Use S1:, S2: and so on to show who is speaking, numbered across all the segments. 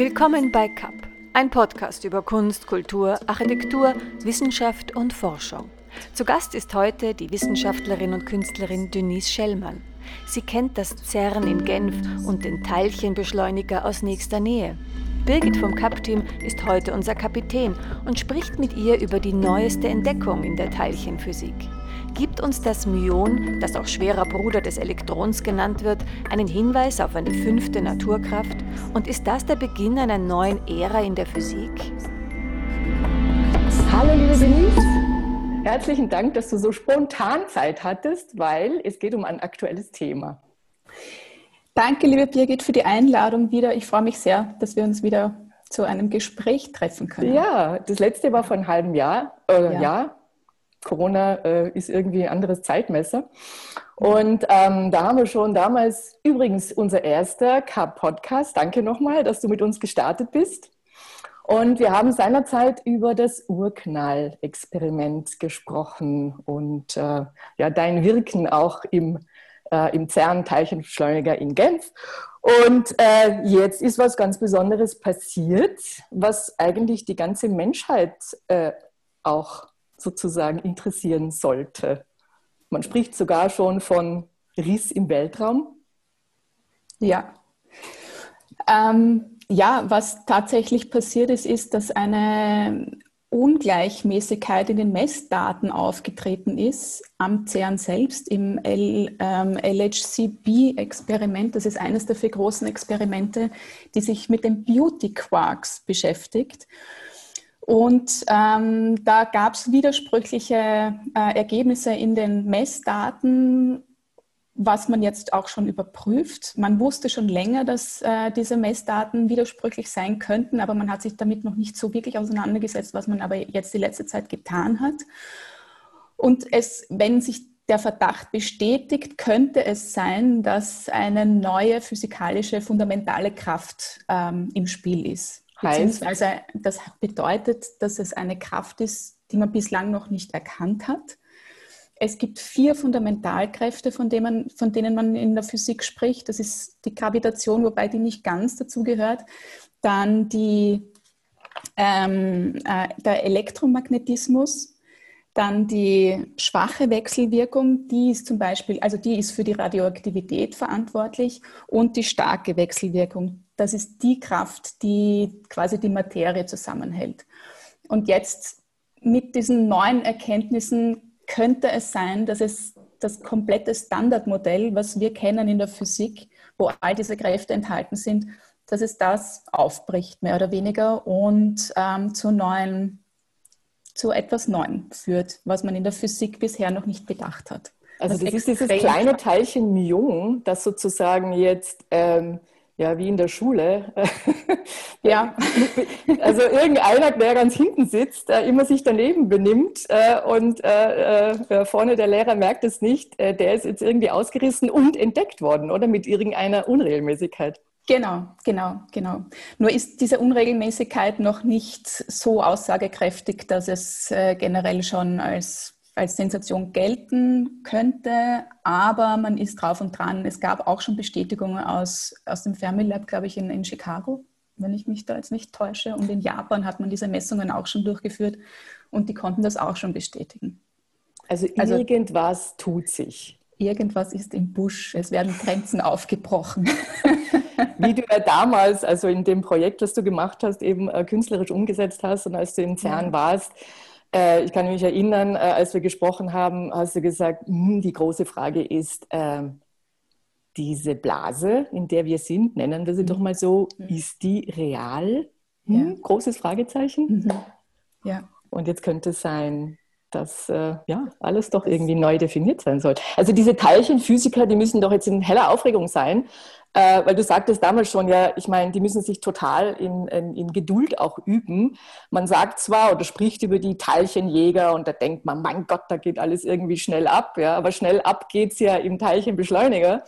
S1: Willkommen bei CAP, ein Podcast über Kunst, Kultur, Architektur, Wissenschaft und Forschung. Zu Gast ist heute die Wissenschaftlerin und Künstlerin Denise Schellmann. Sie kennt das CERN in Genf und den Teilchenbeschleuniger aus nächster Nähe. Birgit vom CAP-Team ist heute unser Kapitän und spricht mit ihr über die neueste Entdeckung in der Teilchenphysik. Gibt uns das Myon, das auch schwerer Bruder des Elektrons genannt wird, einen Hinweis auf eine fünfte Naturkraft? Und ist das der Beginn einer neuen Ära in der Physik?
S2: Hallo liebe Denise, herzlichen Dank, dass du so spontan Zeit hattest, weil es geht um ein aktuelles Thema.
S3: Danke, liebe Birgit, für die Einladung wieder. Ich freue mich sehr, dass wir uns wieder zu einem Gespräch treffen können.
S2: Ja, das letzte war vor einem halben Jahr. Äh, ja. Jahr. Corona äh, ist irgendwie ein anderes Zeitmesser. Und ähm, da haben wir schon damals, übrigens unser erster Cup-Podcast. Danke nochmal, dass du mit uns gestartet bist. Und wir haben seinerzeit über das Urknall-Experiment gesprochen und äh, ja, dein Wirken auch im äh, im CERN-Teilchenbeschleuniger in Genf. Und äh, jetzt ist was ganz Besonderes passiert, was eigentlich die ganze Menschheit äh, auch sozusagen interessieren sollte. Man spricht sogar schon von Riss im Weltraum.
S3: Ja. Ähm, ja, was tatsächlich passiert ist, ist, dass eine Ungleichmäßigkeit in den Messdaten aufgetreten ist am CERN selbst im L, ähm, LHCb-Experiment. Das ist eines der vier großen Experimente, die sich mit den Beauty Quarks beschäftigt. Und ähm, da gab es widersprüchliche äh, Ergebnisse in den Messdaten was man jetzt auch schon überprüft. Man wusste schon länger, dass äh, diese Messdaten widersprüchlich sein könnten, aber man hat sich damit noch nicht so wirklich auseinandergesetzt, was man aber jetzt die letzte Zeit getan hat. Und es, wenn sich der Verdacht bestätigt, könnte es sein, dass eine neue physikalische fundamentale Kraft ähm, im Spiel ist. Beziehungsweise das bedeutet, dass es eine Kraft ist, die man bislang noch nicht erkannt hat es gibt vier Fundamentalkräfte, von denen, man, von denen man in der Physik spricht. Das ist die Gravitation, wobei die nicht ganz dazu gehört. Dann die, ähm, äh, der Elektromagnetismus, dann die schwache Wechselwirkung, die ist zum Beispiel, also die ist für die Radioaktivität verantwortlich und die starke Wechselwirkung. Das ist die Kraft, die quasi die Materie zusammenhält. Und jetzt mit diesen neuen Erkenntnissen könnte es sein, dass es das komplette Standardmodell, was wir kennen in der Physik, wo all diese Kräfte enthalten sind, dass es das aufbricht, mehr oder weniger, und ähm, zu neuen, zu etwas Neuem führt, was man in der Physik bisher noch nicht bedacht hat.
S2: Also das, das ist dieses kleine Teilchen Myon, das sozusagen jetzt ähm, ja, wie in der Schule. ja. Also irgendeiner, der ganz hinten sitzt, äh, immer sich daneben benimmt äh, und äh, vorne der Lehrer merkt es nicht, der ist jetzt irgendwie ausgerissen und entdeckt worden, oder mit irgendeiner Unregelmäßigkeit.
S3: Genau, genau, genau. Nur ist diese Unregelmäßigkeit noch nicht so aussagekräftig, dass es generell schon als als Sensation gelten könnte, aber man ist drauf und dran. Es gab auch schon Bestätigungen aus, aus dem Fermilab, glaube ich, in, in Chicago, wenn ich mich da jetzt nicht täusche. Und in Japan hat man diese Messungen auch schon durchgeführt und die konnten das auch schon bestätigen.
S2: Also, also irgendwas tut sich.
S3: Irgendwas ist im Busch, es werden Grenzen aufgebrochen.
S2: Wie du ja damals, also in dem Projekt, das du gemacht hast, eben äh, künstlerisch umgesetzt hast und als du im CERN warst, äh, ich kann mich erinnern, äh, als wir gesprochen haben, hast du gesagt, hm, die große Frage ist, äh, diese Blase, in der wir sind, nennen wir sie mhm. doch mal so, mhm. ist die real? Hm? Ja. Großes Fragezeichen. Mhm. Ja. Und jetzt könnte es sein, dass äh, ja, alles doch irgendwie neu definiert sein soll. Also diese Teilchenphysiker, die müssen doch jetzt in heller Aufregung sein, äh, weil du sagtest damals schon, ja, ich meine, die müssen sich total in, in, in, Geduld auch üben. Man sagt zwar oder spricht über die Teilchenjäger und da denkt man, mein Gott, da geht alles irgendwie schnell ab, ja, aber schnell ab geht es ja im Teilchenbeschleuniger.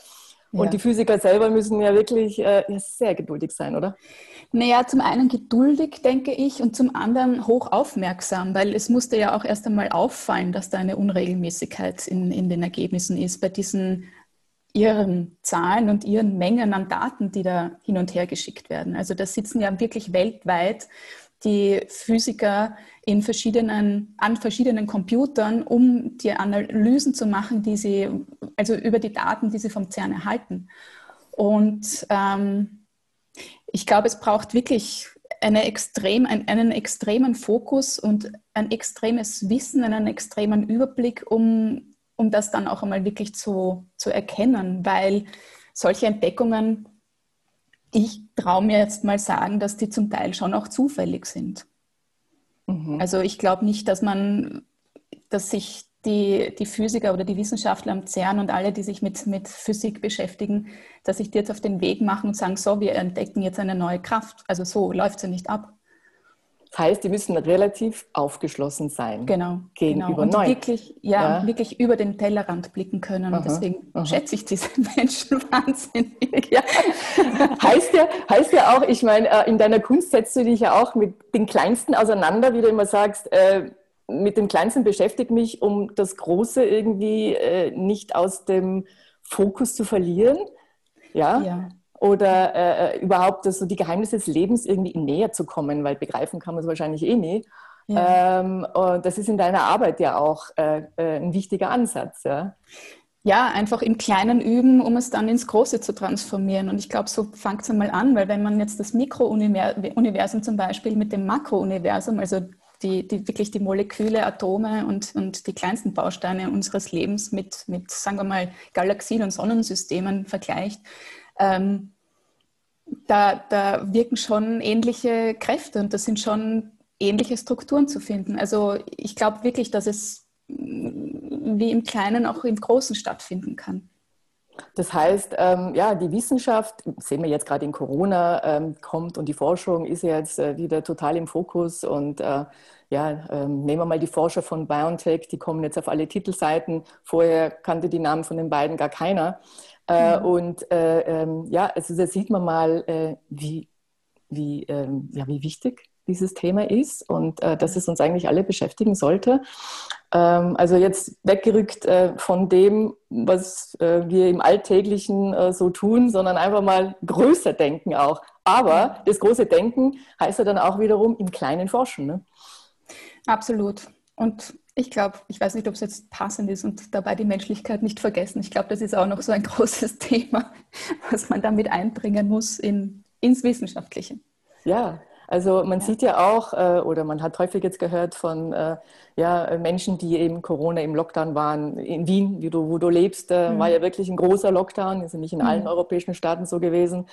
S2: Und ja. die Physiker selber müssen ja wirklich äh, sehr geduldig sein, oder?
S3: Naja, zum einen geduldig, denke ich, und zum anderen hoch aufmerksam, weil es musste ja auch erst einmal auffallen, dass da eine Unregelmäßigkeit in, in den Ergebnissen ist bei diesen ihren Zahlen und ihren Mengen an Daten, die da hin und her geschickt werden. Also da sitzen ja wirklich weltweit die Physiker in verschiedenen, an verschiedenen Computern, um die Analysen zu machen, die sie, also über die Daten, die sie vom CERN erhalten. Und ähm, ich glaube, es braucht wirklich eine extrem, einen, einen extremen Fokus und ein extremes Wissen, einen extremen Überblick, um um das dann auch einmal wirklich zu, zu erkennen, weil solche Entdeckungen, ich traue mir jetzt mal sagen, dass die zum Teil schon auch zufällig sind. Mhm. Also ich glaube nicht, dass man, dass sich die, die Physiker oder die Wissenschaftler am CERN und alle, die sich mit, mit Physik beschäftigen, dass sich die jetzt auf den Weg machen und sagen, so, wir entdecken jetzt eine neue Kraft. Also so läuft es ja nicht ab.
S2: Das heißt, die müssen relativ aufgeschlossen sein.
S3: Genau. Gegenüber genau. Und. Wirklich, ja, ja, wirklich über den Tellerrand blicken können. Aha, und deswegen aha. schätze ich diese Menschen wahnsinnig. Ja.
S2: heißt, ja, heißt ja auch, ich meine, äh, in deiner Kunst setzt du dich ja auch mit den Kleinsten auseinander, wie du immer sagst, äh, mit dem Kleinsten beschäftige mich, um das Große irgendwie äh, nicht aus dem Fokus zu verlieren. Ja. ja oder äh, äh, überhaupt so die Geheimnisse des Lebens irgendwie näher zu kommen, weil begreifen kann man es wahrscheinlich eh nie. Ja. Ähm, und das ist in deiner Arbeit ja auch äh, äh, ein wichtiger Ansatz. Ja?
S3: ja, einfach im Kleinen üben, um es dann ins Große zu transformieren. Und ich glaube, so fängt es einmal an, weil wenn man jetzt das Mikrouniversum zum Beispiel mit dem Makrouniversum, also die, die, wirklich die Moleküle, Atome und, und die kleinsten Bausteine unseres Lebens mit, mit, sagen wir mal, Galaxien und Sonnensystemen vergleicht, ähm, da, da wirken schon ähnliche Kräfte und das sind schon ähnliche Strukturen zu finden. Also ich glaube wirklich, dass es mm, wie im Kleinen auch im Großen stattfinden kann.
S2: Das heißt, ähm, ja, die Wissenschaft, sehen wir jetzt gerade in Corona, ähm, kommt und die Forschung ist jetzt äh, wieder total im Fokus. Und äh, ja, ähm, nehmen wir mal die Forscher von BioNTech, die kommen jetzt auf alle Titelseiten. Vorher kannte die Namen von den beiden gar keiner. Äh, mhm. Und äh, ähm, ja, also da sieht man mal, äh, wie, wie, ähm, ja, wie wichtig dieses Thema ist und äh, dass es uns eigentlich alle beschäftigen sollte. Ähm, also jetzt weggerückt äh, von dem, was äh, wir im Alltäglichen so tun, sondern einfach mal größer denken auch. Aber das große Denken heißt ja dann auch wiederum im Kleinen forschen. Ne?
S3: Absolut. Und ich glaube, ich weiß nicht, ob es jetzt passend ist und dabei die Menschlichkeit nicht vergessen. Ich glaube, das ist auch noch so ein großes Thema, was man damit einbringen muss in, ins Wissenschaftliche.
S2: Ja, also man ja. sieht ja auch, äh, oder man hat häufig jetzt gehört von äh, ja, Menschen, die eben Corona im Lockdown waren. In Wien, wie du, wo du lebst, äh, mhm. war ja wirklich ein großer Lockdown, ist ja nicht in allen mhm. europäischen Staaten so gewesen.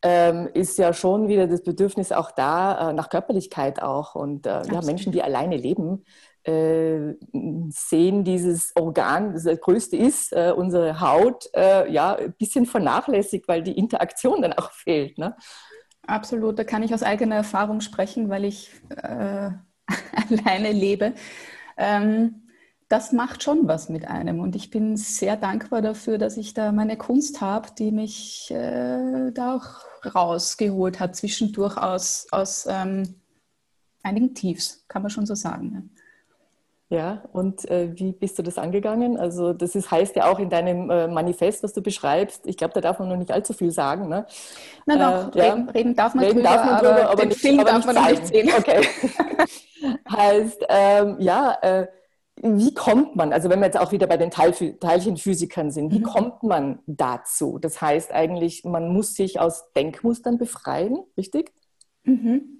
S2: Ähm, ist ja schon wieder das Bedürfnis auch da, nach Körperlichkeit auch. Und ja, Menschen, die alleine leben, äh, sehen dieses Organ, das, das größte ist, äh, unsere Haut, äh, ja, ein bisschen vernachlässigt, weil die Interaktion dann auch fehlt. Ne?
S3: Absolut, da kann ich aus eigener Erfahrung sprechen, weil ich äh, alleine lebe. Ähm, das macht schon was mit einem und ich bin sehr dankbar dafür, dass ich da meine Kunst habe, die mich äh, da auch rausgeholt hat, zwischendurch aus, aus ähm, einigen Tiefs, kann man schon so sagen. Ne?
S2: Ja, und äh, wie bist du das angegangen? Also das ist, heißt ja auch in deinem äh, Manifest, was du beschreibst, ich glaube, da darf man noch nicht allzu viel sagen. Ne?
S3: Na doch, äh, reden, ja. reden, darf man reden drüber, darf man drüber, aber, aber den nicht, Film aber darf man zeigen. nicht sehen.
S2: Okay. heißt, ähm, ja, äh, wie kommt man, also wenn wir jetzt auch wieder bei den Teil, Teilchenphysikern sind, wie mhm. kommt man dazu? Das heißt eigentlich, man muss sich aus Denkmustern befreien, richtig?
S3: Mhm.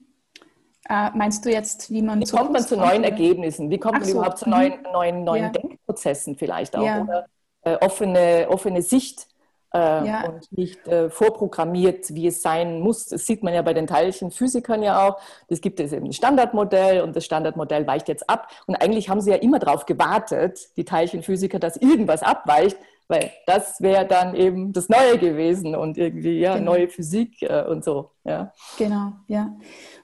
S3: Äh, meinst du jetzt, wie man
S2: Wie kommt man zu neuen? Ergebnissen? Wie kommt Ach man so. überhaupt zu neuen, mhm. neuen, neuen ja. Denkprozessen vielleicht auch? Ja. Oder äh, offene, offene Sicht äh, ja. und nicht äh, vorprogrammiert, wie es sein muss. Das sieht man ja bei den Teilchenphysikern ja auch. Es gibt es eben ein Standardmodell und das Standardmodell weicht jetzt ab. Und eigentlich haben sie ja immer darauf gewartet, die Teilchenphysiker, dass irgendwas abweicht, weil das wäre dann eben das Neue gewesen und irgendwie ja genau. neue Physik äh, und so. Ja.
S3: Genau, ja.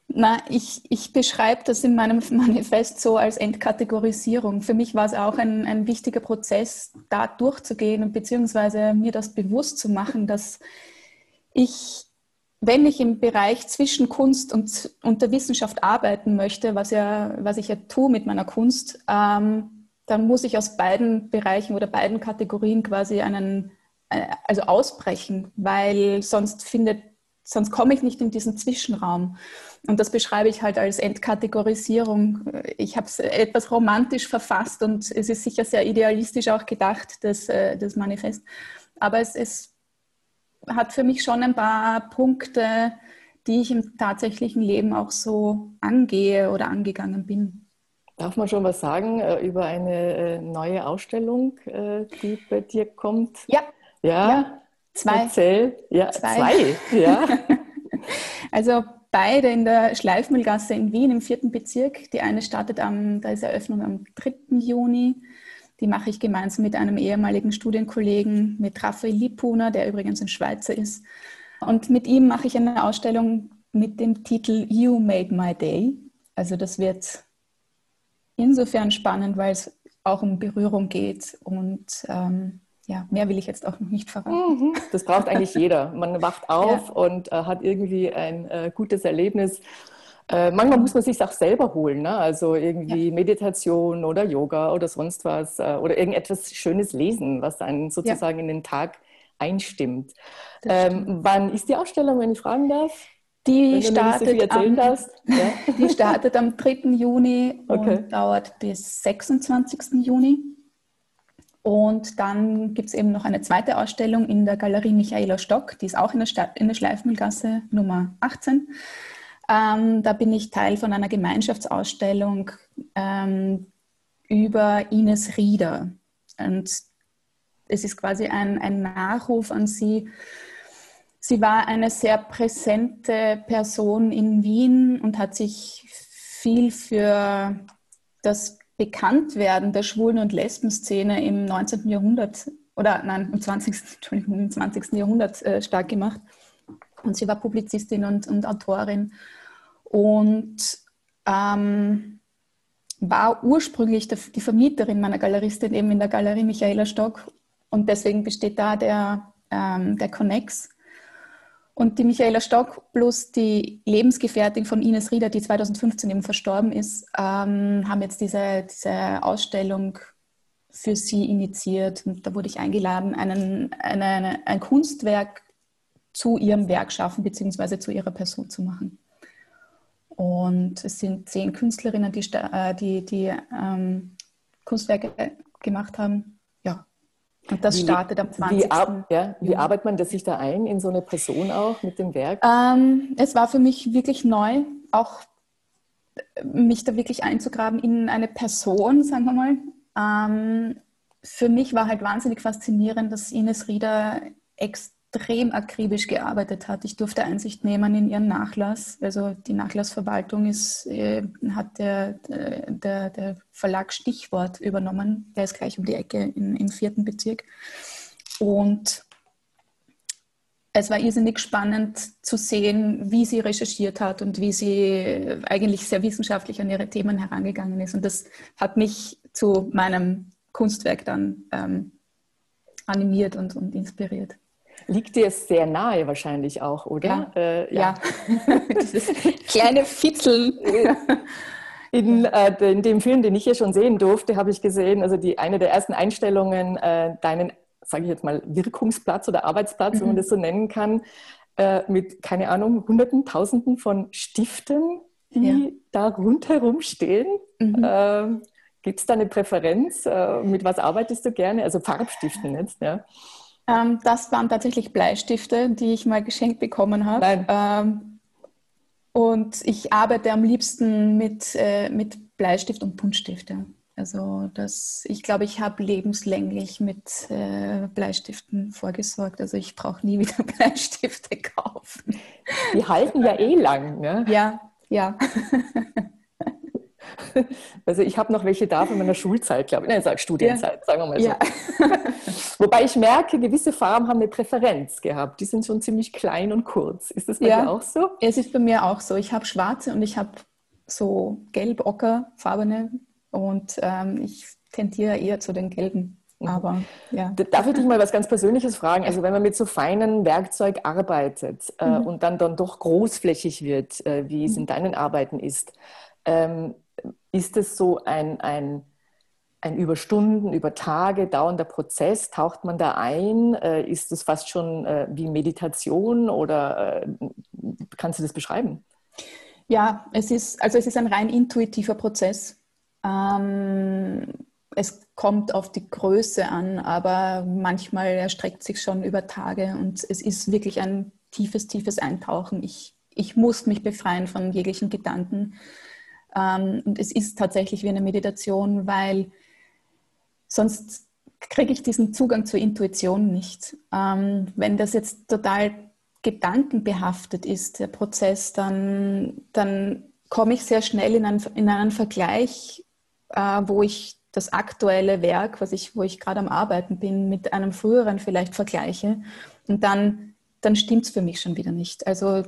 S3: Na, ich, ich beschreibe das in meinem Manifest so als Entkategorisierung. Für mich war es auch ein, ein wichtiger Prozess, da durchzugehen und beziehungsweise mir das bewusst zu machen, dass ich, wenn ich im Bereich zwischen Kunst und, und der Wissenschaft arbeiten möchte, was, ja, was ich ja tue mit meiner Kunst, ähm, dann muss ich aus beiden Bereichen oder beiden Kategorien quasi einen, äh, also ausbrechen, weil sonst findet, sonst komme ich nicht in diesen Zwischenraum. Und das beschreibe ich halt als Entkategorisierung. Ich habe es etwas romantisch verfasst und es ist sicher sehr idealistisch auch gedacht, das, äh, das Manifest. Aber es, es hat für mich schon ein paar Punkte, die ich im tatsächlichen Leben auch so angehe oder angegangen bin.
S2: Darf man schon was sagen äh, über eine äh, neue Ausstellung, die bei dir kommt?
S3: Ja.
S2: Ja. ja.
S3: Zwei.
S2: Erzähl. Ja, zwei. zwei. Ja.
S3: also beide in der Schleifmühlgasse in Wien im vierten Bezirk. Die eine startet am, da ist Eröffnung am 3. Juni. Die mache ich gemeinsam mit einem ehemaligen Studienkollegen, mit Raphael Lippuner, der übrigens ein Schweizer ist. Und mit ihm mache ich eine Ausstellung mit dem Titel You Made My Day. Also das wird insofern spannend, weil es auch um Berührung geht und ähm, ja, mehr will ich jetzt auch noch nicht verraten.
S2: Mhm. Das braucht eigentlich jeder. Man wacht auf ja. und äh, hat irgendwie ein äh, gutes Erlebnis. Äh, manchmal muss man sich auch selber holen, ne? also irgendwie ja. Meditation oder Yoga oder sonst was äh, oder irgendetwas Schönes lesen, was einen sozusagen ja. in den Tag einstimmt. Ähm, wann ist die Ausstellung, wenn ich fragen darf?
S3: Die startet, so am, die startet am 3. Juni okay. und dauert bis 26. Juni. Und dann gibt es eben noch eine zweite Ausstellung in der Galerie Michaela Stock, die ist auch in der, Stadt, in der Schleifmühlgasse Nummer 18. Ähm, da bin ich Teil von einer Gemeinschaftsausstellung ähm, über Ines Rieder. Und es ist quasi ein, ein Nachruf an sie. Sie war eine sehr präsente Person in Wien und hat sich viel für das Bekanntwerden der Schwulen- und Lesben-Szene im 19. Jahrhundert oder nein, im 20. Entschuldigung, im 20. Jahrhundert äh, stark gemacht. Und sie war Publizistin und, und Autorin und ähm, war ursprünglich der, die Vermieterin meiner Galeristin eben in der Galerie Michaela Stock. Und deswegen besteht da der, ähm, der Connex. Und die Michaela Stock plus die Lebensgefährtin von Ines Rieder, die 2015 eben verstorben ist, ähm, haben jetzt diese, diese Ausstellung für sie initiiert. Und da wurde ich eingeladen, einen, eine, ein Kunstwerk zu ihrem Werk schaffen, beziehungsweise zu ihrer Person zu machen. Und es sind zehn Künstlerinnen, die, äh, die, die ähm, Kunstwerke gemacht haben. Und das wie, startet am 20.
S2: Wie, ar ja, wie arbeitet man das sich da ein in so eine Person auch mit dem Werk?
S3: Ähm, es war für mich wirklich neu, auch mich da wirklich einzugraben in eine Person, sagen wir mal. Ähm, für mich war halt wahnsinnig faszinierend, dass Ines Rieder extrem extrem akribisch gearbeitet hat. Ich durfte Einsicht nehmen in ihren Nachlass. Also die Nachlassverwaltung ist, äh, hat der, der, der, Verlag Stichwort übernommen. Der ist gleich um die Ecke in, im vierten Bezirk. Und es war irrsinnig spannend zu sehen, wie sie recherchiert hat und wie sie eigentlich sehr wissenschaftlich an ihre Themen herangegangen ist. Und das hat mich zu meinem Kunstwerk dann ähm, animiert und, und inspiriert.
S2: Liegt dir sehr nahe wahrscheinlich auch, oder?
S3: Ja. Äh, ja. ja. Kleine Fitzeln.
S2: In, äh, in, dem Film, den ich hier schon sehen durfte, habe ich gesehen, also die, eine der ersten Einstellungen, äh, deinen, sage ich jetzt mal, Wirkungsplatz oder Arbeitsplatz, mhm. wenn man mhm. das so nennen kann, äh, mit, keine Ahnung, Hunderten, Tausenden von Stiften, die ja. da rundherum stehen. Mhm. Ähm, Gibt es da eine Präferenz? Äh, mit was arbeitest du gerne? Also Farbstiften jetzt, ja.
S3: Ähm, das waren tatsächlich Bleistifte, die ich mal geschenkt bekommen habe. Ähm, und ich arbeite am liebsten mit, äh, mit Bleistift und Buntstifte. Also das, ich glaube, ich habe lebenslänglich mit äh, Bleistiften vorgesorgt. Also ich brauche nie wieder Bleistifte kaufen.
S2: Die halten ja eh lang, ne?
S3: Ja, ja.
S2: Also ich habe noch welche da von meiner Schulzeit, glaube ich. Nein, sag Studienzeit, ja. sagen wir mal so. Ja. Wobei ich merke, gewisse Farben haben eine Präferenz gehabt. Die sind schon ziemlich klein und kurz. Ist das bei ja. dir auch so?
S3: Es ist bei mir auch so. Ich habe schwarze und ich habe so gelb-ocker-farbene und ähm, ich tendiere eher zu den gelben. Mhm. Aber ja.
S2: Darf ich dich mal was ganz Persönliches fragen? Also wenn man mit so feinem Werkzeug arbeitet äh, mhm. und dann, dann doch großflächig wird, äh, wie es mhm. in deinen Arbeiten ist, ähm, ist es so ein, ein, ein über Stunden, über Tage dauernder Prozess? Taucht man da ein? Äh, ist es fast schon äh, wie Meditation oder äh, kannst du das beschreiben?
S3: Ja, es ist, also es ist ein rein intuitiver Prozess. Ähm, es kommt auf die Größe an, aber manchmal erstreckt sich schon über Tage und es ist wirklich ein tiefes, tiefes Eintauchen. Ich, ich muss mich befreien von jeglichen Gedanken. Ähm, und es ist tatsächlich wie eine Meditation, weil sonst kriege ich diesen Zugang zur Intuition nicht. Ähm, wenn das jetzt total gedankenbehaftet ist, der Prozess, dann, dann komme ich sehr schnell in einen, in einen Vergleich, äh, wo ich das aktuelle Werk, was ich, wo ich gerade am Arbeiten bin, mit einem früheren vielleicht vergleiche. Und dann, dann stimmt es für mich schon wieder nicht. Also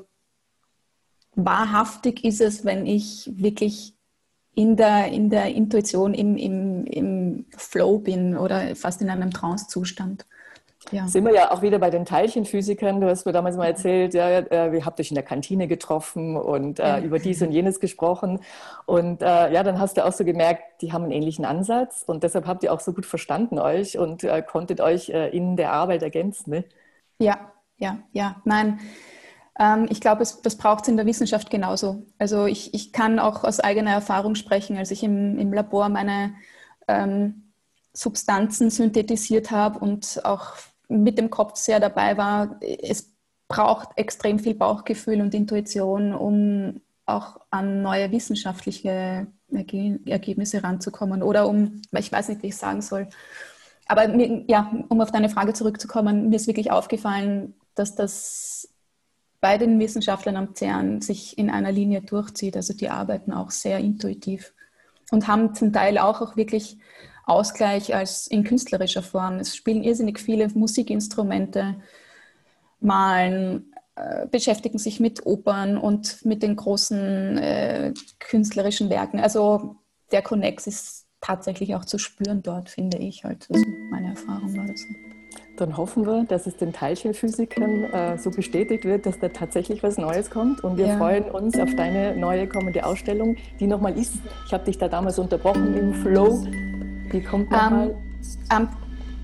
S3: wahrhaftig ist es, wenn ich wirklich in der, in der Intuition, im, im, im Flow bin oder fast in einem Trance-Zustand.
S2: Ja. Sind wir ja auch wieder bei den Teilchenphysikern. Du hast mir damals mal erzählt, ja, äh, wir habt euch in der Kantine getroffen und äh, über dies und jenes gesprochen. Und äh, ja, dann hast du auch so gemerkt, die haben einen ähnlichen Ansatz und deshalb habt ihr auch so gut verstanden euch und äh, konntet euch äh, in der Arbeit ergänzen. Ne?
S3: Ja, ja, ja. Nein, ich glaube, das braucht es in der Wissenschaft genauso. Also ich, ich kann auch aus eigener Erfahrung sprechen, als ich im, im Labor meine ähm, Substanzen synthetisiert habe und auch mit dem Kopf sehr dabei war. Es braucht extrem viel Bauchgefühl und Intuition, um auch an neue wissenschaftliche Ergebnisse ranzukommen oder um, ich weiß nicht, wie ich sagen soll. Aber mir, ja, um auf deine Frage zurückzukommen, mir ist wirklich aufgefallen, dass das bei den Wissenschaftlern am CERN sich in einer Linie durchzieht. Also die arbeiten auch sehr intuitiv und haben zum Teil auch, auch wirklich Ausgleich als in künstlerischer Form. Es spielen irrsinnig viele Musikinstrumente, malen, äh, beschäftigen sich mit Opern und mit den großen äh, künstlerischen Werken. Also der Connex ist tatsächlich auch zu spüren dort, finde ich halt. Also meine Erfahrung war das.
S2: Dann hoffen wir, dass es den Teilchenphysikern äh, so bestätigt wird, dass da tatsächlich was Neues kommt. Und wir ja. freuen uns auf deine neue kommende Ausstellung, die nochmal ist. Ich habe dich da damals unterbrochen im Flow. Die kommt nochmal?
S3: Ähm, am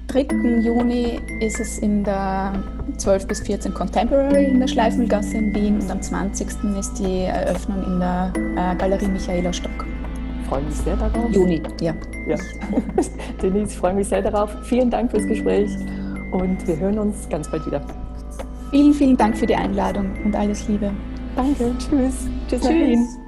S3: 3. Juni ist es in der 12 bis 14 Contemporary in der Schleifengasse in Wien und am 20. ist die Eröffnung in der äh, Galerie Michaela Stock.
S2: Freue mich sehr darauf.
S3: Juni, ja.
S2: ja. Denise, ich freue mich sehr darauf. Vielen Dank fürs Gespräch und wir hören uns ganz bald wieder.
S3: Vielen, vielen Dank für die Einladung und alles Liebe.
S2: Danke, tschüss. Tschüss, tschüss.